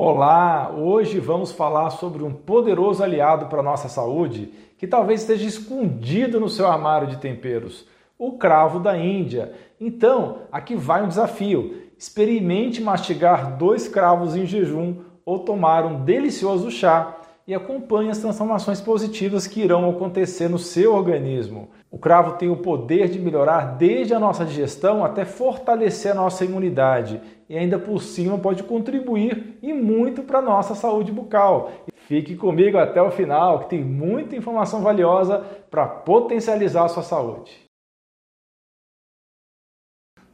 Olá! Hoje vamos falar sobre um poderoso aliado para nossa saúde que talvez esteja escondido no seu armário de temperos, o cravo da Índia. Então, aqui vai um desafio: experimente mastigar dois cravos em jejum ou tomar um delicioso chá e acompanhe as transformações positivas que irão acontecer no seu organismo. O cravo tem o poder de melhorar desde a nossa digestão até fortalecer a nossa imunidade e ainda por cima pode contribuir e muito para a nossa saúde bucal. Fique comigo até o final, que tem muita informação valiosa para potencializar a sua saúde.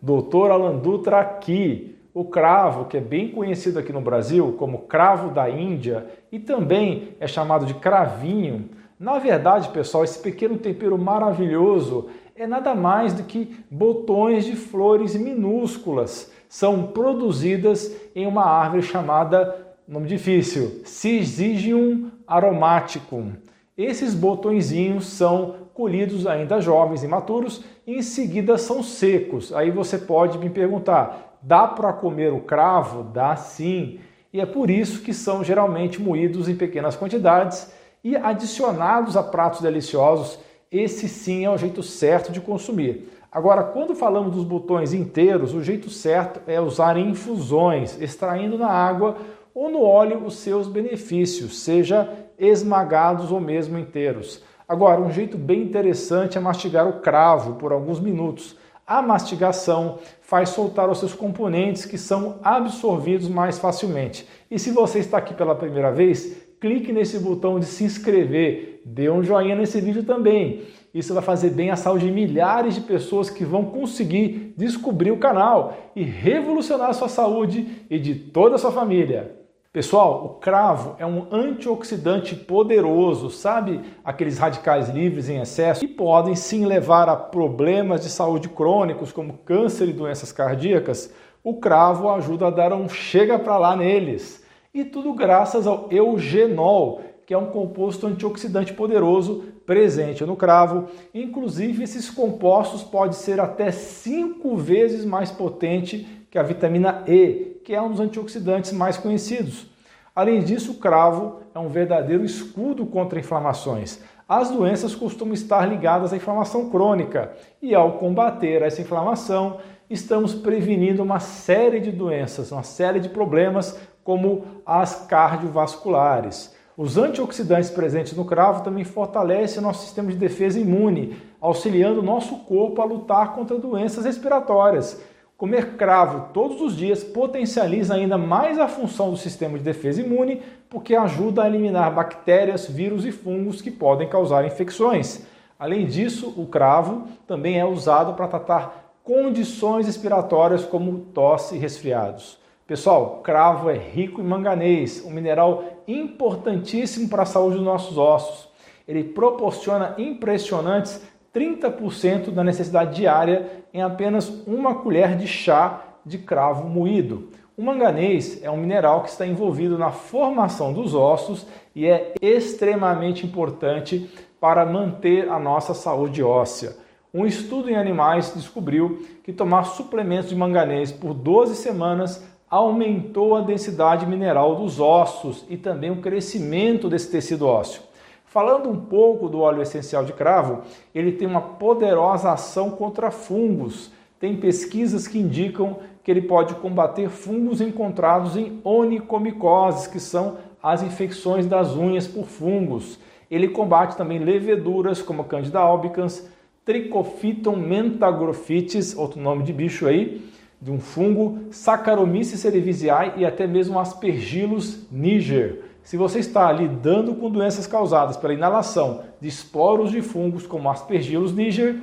Doutor Alan Dutra aqui o cravo, que é bem conhecido aqui no Brasil como cravo da Índia e também é chamado de cravinho. Na verdade, pessoal, esse pequeno tempero maravilhoso é nada mais do que botões de flores minúsculas. São produzidas em uma árvore chamada, nome difícil, Syzygium aromaticum. Esses botõezinhos são colhidos ainda jovens e maturos e em seguida são secos. Aí você pode me perguntar, Dá para comer o cravo? Dá sim. E é por isso que são geralmente moídos em pequenas quantidades e adicionados a pratos deliciosos. Esse sim é o jeito certo de consumir. Agora, quando falamos dos botões inteiros, o jeito certo é usar infusões, extraindo na água ou no óleo os seus benefícios, seja esmagados ou mesmo inteiros. Agora, um jeito bem interessante é mastigar o cravo por alguns minutos a mastigação faz soltar os seus componentes que são absorvidos mais facilmente. E se você está aqui pela primeira vez, clique nesse botão de se inscrever, dê um joinha nesse vídeo também. Isso vai fazer bem à saúde de milhares de pessoas que vão conseguir descobrir o canal e revolucionar a sua saúde e de toda a sua família. Pessoal, o cravo é um antioxidante poderoso, sabe aqueles radicais livres em excesso que podem sim levar a problemas de saúde crônicos como câncer e doenças cardíacas. O cravo ajuda a dar um chega para lá neles. E tudo graças ao eugenol, que é um composto antioxidante poderoso presente no cravo. Inclusive, esses compostos podem ser até cinco vezes mais potente que a vitamina E, que é um dos antioxidantes mais conhecidos. Além disso, o cravo é um verdadeiro escudo contra inflamações. As doenças costumam estar ligadas à inflamação crônica e, ao combater essa inflamação, estamos prevenindo uma série de doenças, uma série de problemas, como as cardiovasculares. Os antioxidantes presentes no cravo também fortalecem nosso sistema de defesa imune, auxiliando o nosso corpo a lutar contra doenças respiratórias Comer cravo todos os dias potencializa ainda mais a função do sistema de defesa imune, porque ajuda a eliminar bactérias, vírus e fungos que podem causar infecções. Além disso, o cravo também é usado para tratar condições respiratórias como tosse e resfriados. Pessoal, cravo é rico em manganês, um mineral importantíssimo para a saúde dos nossos ossos. Ele proporciona impressionantes 30% da necessidade diária em apenas uma colher de chá de cravo moído. O manganês é um mineral que está envolvido na formação dos ossos e é extremamente importante para manter a nossa saúde óssea. Um estudo em animais descobriu que tomar suplementos de manganês por 12 semanas aumentou a densidade mineral dos ossos e também o crescimento desse tecido ósseo. Falando um pouco do óleo essencial de cravo, ele tem uma poderosa ação contra fungos. Tem pesquisas que indicam que ele pode combater fungos encontrados em onicomicoses, que são as infecções das unhas por fungos. Ele combate também leveduras como Candida albicans, Trichophyton mentagrophytes, outro nome de bicho aí, de um fungo, Saccharomyces cerevisiae e até mesmo Aspergillus niger. Se você está lidando com doenças causadas pela inalação de esporos de fungos como Aspergillus niger,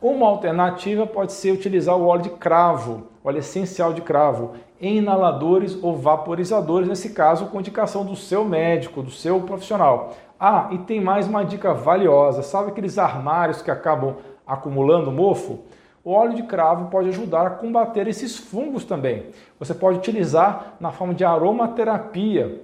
uma alternativa pode ser utilizar o óleo de cravo, óleo essencial de cravo, em inaladores ou vaporizadores, nesse caso com indicação do seu médico, do seu profissional. Ah, e tem mais uma dica valiosa: sabe aqueles armários que acabam acumulando mofo? O óleo de cravo pode ajudar a combater esses fungos também. Você pode utilizar na forma de aromaterapia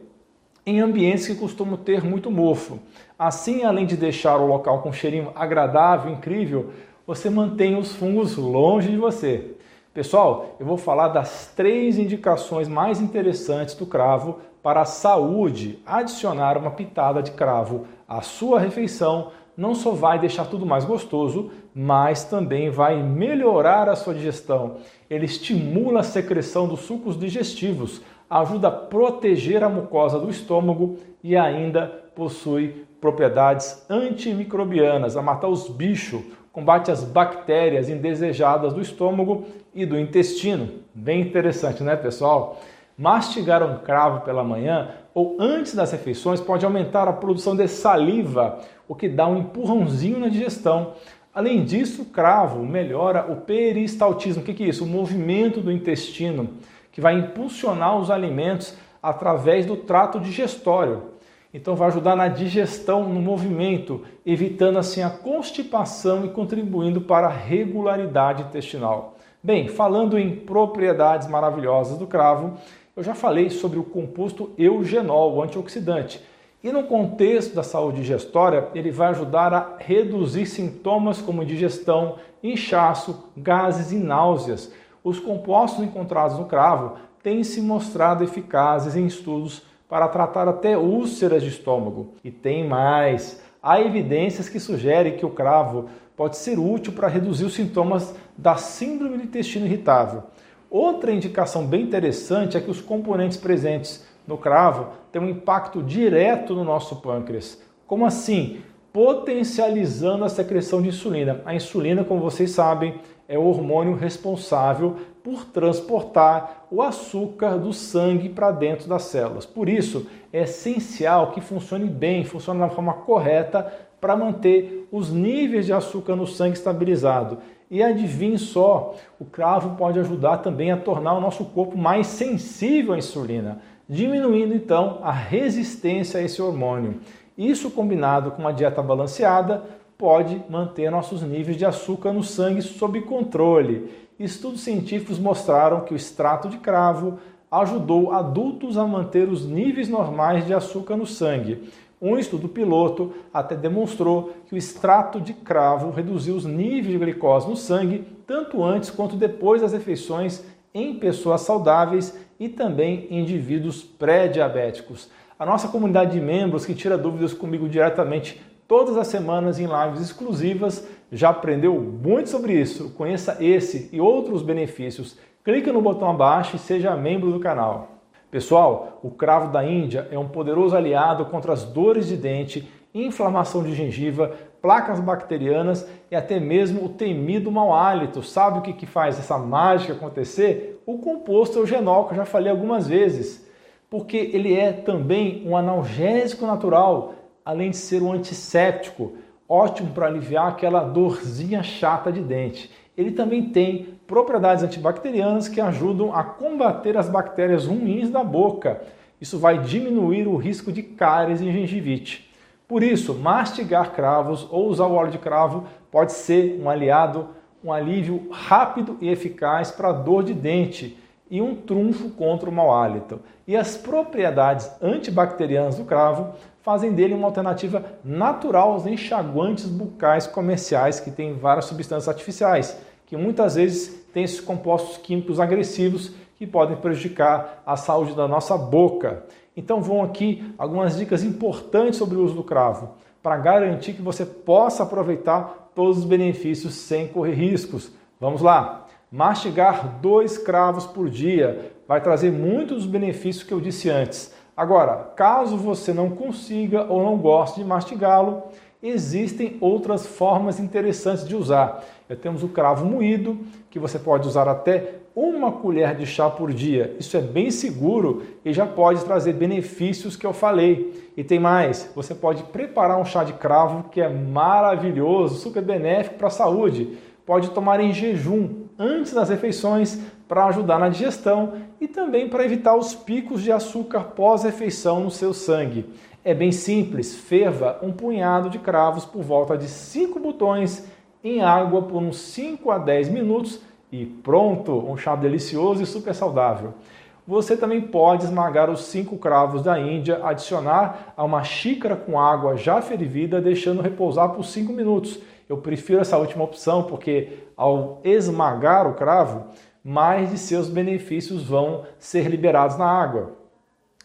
em ambientes que costumam ter muito mofo. Assim, além de deixar o local com um cheirinho agradável, incrível, você mantém os fungos longe de você. Pessoal, eu vou falar das três indicações mais interessantes do cravo para a saúde. Adicionar uma pitada de cravo à sua refeição não só vai deixar tudo mais gostoso, mas também vai melhorar a sua digestão. Ele estimula a secreção dos sucos digestivos, ajuda a proteger a mucosa do estômago e ainda possui propriedades antimicrobianas, a matar os bichos, combate as bactérias indesejadas do estômago e do intestino. Bem interessante, né, pessoal? Mastigar um cravo pela manhã ou antes das refeições pode aumentar a produção de saliva, o que dá um empurrãozinho na digestão. Além disso, o cravo melhora o peristaltismo. O que é isso? O movimento do intestino, que vai impulsionar os alimentos através do trato digestório. Então vai ajudar na digestão, no movimento, evitando assim a constipação e contribuindo para a regularidade intestinal. Bem, falando em propriedades maravilhosas do cravo, eu já falei sobre o composto eugenol, o antioxidante. E no contexto da saúde digestória, ele vai ajudar a reduzir sintomas como digestão, inchaço, gases e náuseas. Os compostos encontrados no cravo têm se mostrado eficazes em estudos para tratar até úlceras de estômago. E tem mais. Há evidências que sugerem que o cravo pode ser útil para reduzir os sintomas da síndrome do intestino irritável. Outra indicação bem interessante é que os componentes presentes no cravo têm um impacto direto no nosso pâncreas. Como assim? Potencializando a secreção de insulina. A insulina, como vocês sabem, é o hormônio responsável por transportar o açúcar do sangue para dentro das células. Por isso, é essencial que funcione bem, funcione da forma correta para manter os níveis de açúcar no sangue estabilizado. E adivinhe só, o cravo pode ajudar também a tornar o nosso corpo mais sensível à insulina, diminuindo então a resistência a esse hormônio. Isso combinado com uma dieta balanceada pode manter nossos níveis de açúcar no sangue sob controle. Estudos científicos mostraram que o extrato de cravo ajudou adultos a manter os níveis normais de açúcar no sangue. Um estudo piloto até demonstrou que o extrato de cravo reduziu os níveis de glicose no sangue tanto antes quanto depois das refeições em pessoas saudáveis e também indivíduos pré-diabéticos. A nossa comunidade de membros que tira dúvidas comigo diretamente todas as semanas em lives exclusivas, já aprendeu muito sobre isso. Conheça esse e outros benefícios. Clique no botão abaixo e seja membro do canal. Pessoal, o cravo da Índia é um poderoso aliado contra as dores de dente, inflamação de gengiva, placas bacterianas e até mesmo o temido mau hálito. Sabe o que, que faz essa mágica acontecer? O composto eugenol, que eu já falei algumas vezes. Porque ele é também um analgésico natural, além de ser um antisséptico, ótimo para aliviar aquela dorzinha chata de dente. Ele também tem propriedades antibacterianas que ajudam a combater as bactérias ruins da boca. Isso vai diminuir o risco de cáries e gengivite. Por isso, mastigar cravos ou usar o óleo de cravo pode ser um aliado, um alívio rápido e eficaz para dor de dente e um trunfo contra o mau hálito. E as propriedades antibacterianas do cravo fazem dele uma alternativa natural aos enxaguantes bucais comerciais que têm várias substâncias artificiais, que muitas vezes têm esses compostos químicos agressivos que podem prejudicar a saúde da nossa boca. Então vão aqui algumas dicas importantes sobre o uso do cravo, para garantir que você possa aproveitar todos os benefícios sem correr riscos. Vamos lá! Mastigar dois cravos por dia vai trazer muitos dos benefícios que eu disse antes Agora, caso você não consiga ou não goste de mastigá-lo, existem outras formas interessantes de usar. temos o cravo moído, que você pode usar até uma colher de chá por dia. Isso é bem seguro e já pode trazer benefícios que eu falei. E tem mais, você pode preparar um chá de cravo que é maravilhoso, super benéfico para a saúde. Pode tomar em jejum antes das refeições para ajudar na digestão e também para evitar os picos de açúcar pós-refeição no seu sangue. É bem simples, ferva um punhado de cravos por volta de 5 botões em água por uns 5 a 10 minutos e pronto, um chá delicioso e super saudável. Você também pode esmagar os cinco cravos da Índia, adicionar a uma xícara com água já fervida, deixando repousar por 5 minutos. Eu prefiro essa última opção porque ao esmagar o cravo, mais de seus benefícios vão ser liberados na água.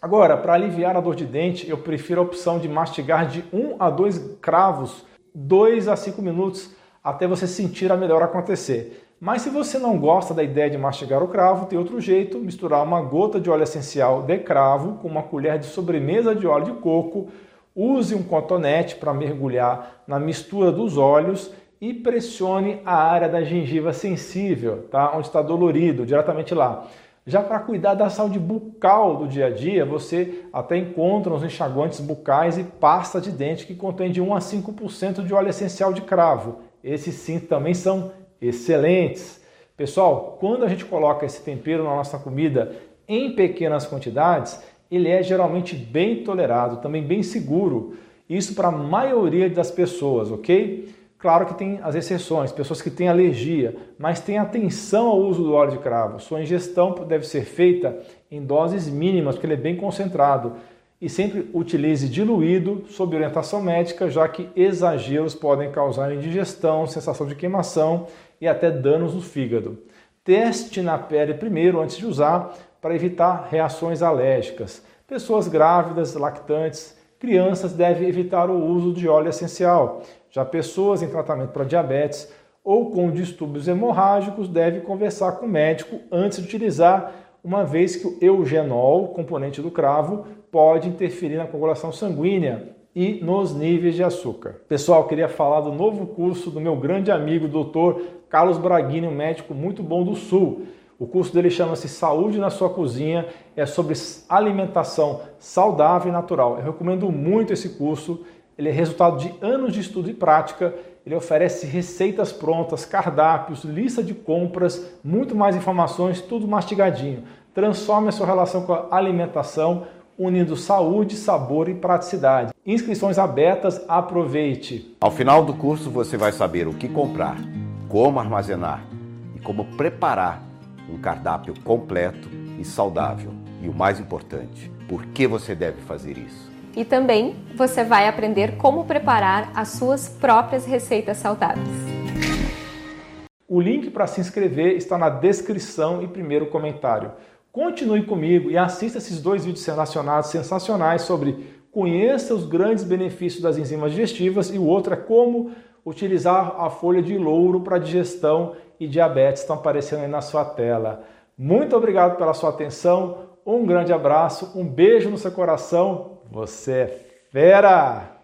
Agora, para aliviar a dor de dente, eu prefiro a opção de mastigar de 1 a 2 cravos, 2 a 5 minutos, até você sentir a melhora acontecer. Mas se você não gosta da ideia de mastigar o cravo, tem outro jeito, misturar uma gota de óleo essencial de cravo com uma colher de sobremesa de óleo de coco, use um cotonete para mergulhar na mistura dos óleos e pressione a área da gengiva sensível, tá? onde está dolorido, diretamente lá. Já para cuidar da saúde bucal do dia a dia, você até encontra os enxaguantes bucais e pasta de dente que contém de 1 a 5% de óleo essencial de cravo. Esses sim também são excelentes. Pessoal, quando a gente coloca esse tempero na nossa comida em pequenas quantidades, ele é geralmente bem tolerado, também bem seguro. Isso para a maioria das pessoas, ok? Claro que tem as exceções, pessoas que têm alergia, mas tenha atenção ao uso do óleo de cravo. Sua ingestão deve ser feita em doses mínimas, porque ele é bem concentrado. E sempre utilize diluído sob orientação médica, já que exageros podem causar indigestão, sensação de queimação e até danos no fígado. Teste na pele primeiro antes de usar para evitar reações alérgicas. Pessoas grávidas, lactantes, crianças devem evitar o uso de óleo essencial. Já pessoas em tratamento para diabetes ou com distúrbios hemorrágicos devem conversar com o médico antes de utilizar, uma vez que o eugenol, componente do cravo, pode interferir na coagulação sanguínea e nos níveis de açúcar. Pessoal, queria falar do novo curso do meu grande amigo, Dr. Carlos Braguini, um médico muito bom do Sul. O curso dele chama-se Saúde na Sua Cozinha, é sobre alimentação saudável e natural. Eu recomendo muito esse curso ele é resultado de anos de estudo e prática. Ele oferece receitas prontas, cardápios, lista de compras, muito mais informações, tudo mastigadinho. Transforme a sua relação com a alimentação, unindo saúde, sabor e praticidade. Inscrições abertas, aproveite! Ao final do curso você vai saber o que comprar, como armazenar e como preparar um cardápio completo e saudável. E o mais importante, por que você deve fazer isso. E também você vai aprender como preparar as suas próprias receitas saudáveis. O link para se inscrever está na descrição e primeiro comentário. Continue comigo e assista esses dois vídeos relacionados sensacionais sobre conheça os grandes benefícios das enzimas digestivas e o outro é como utilizar a folha de louro para digestão e diabetes. Estão aparecendo aí na sua tela. Muito obrigado pela sua atenção, um grande abraço, um beijo no seu coração você é fera!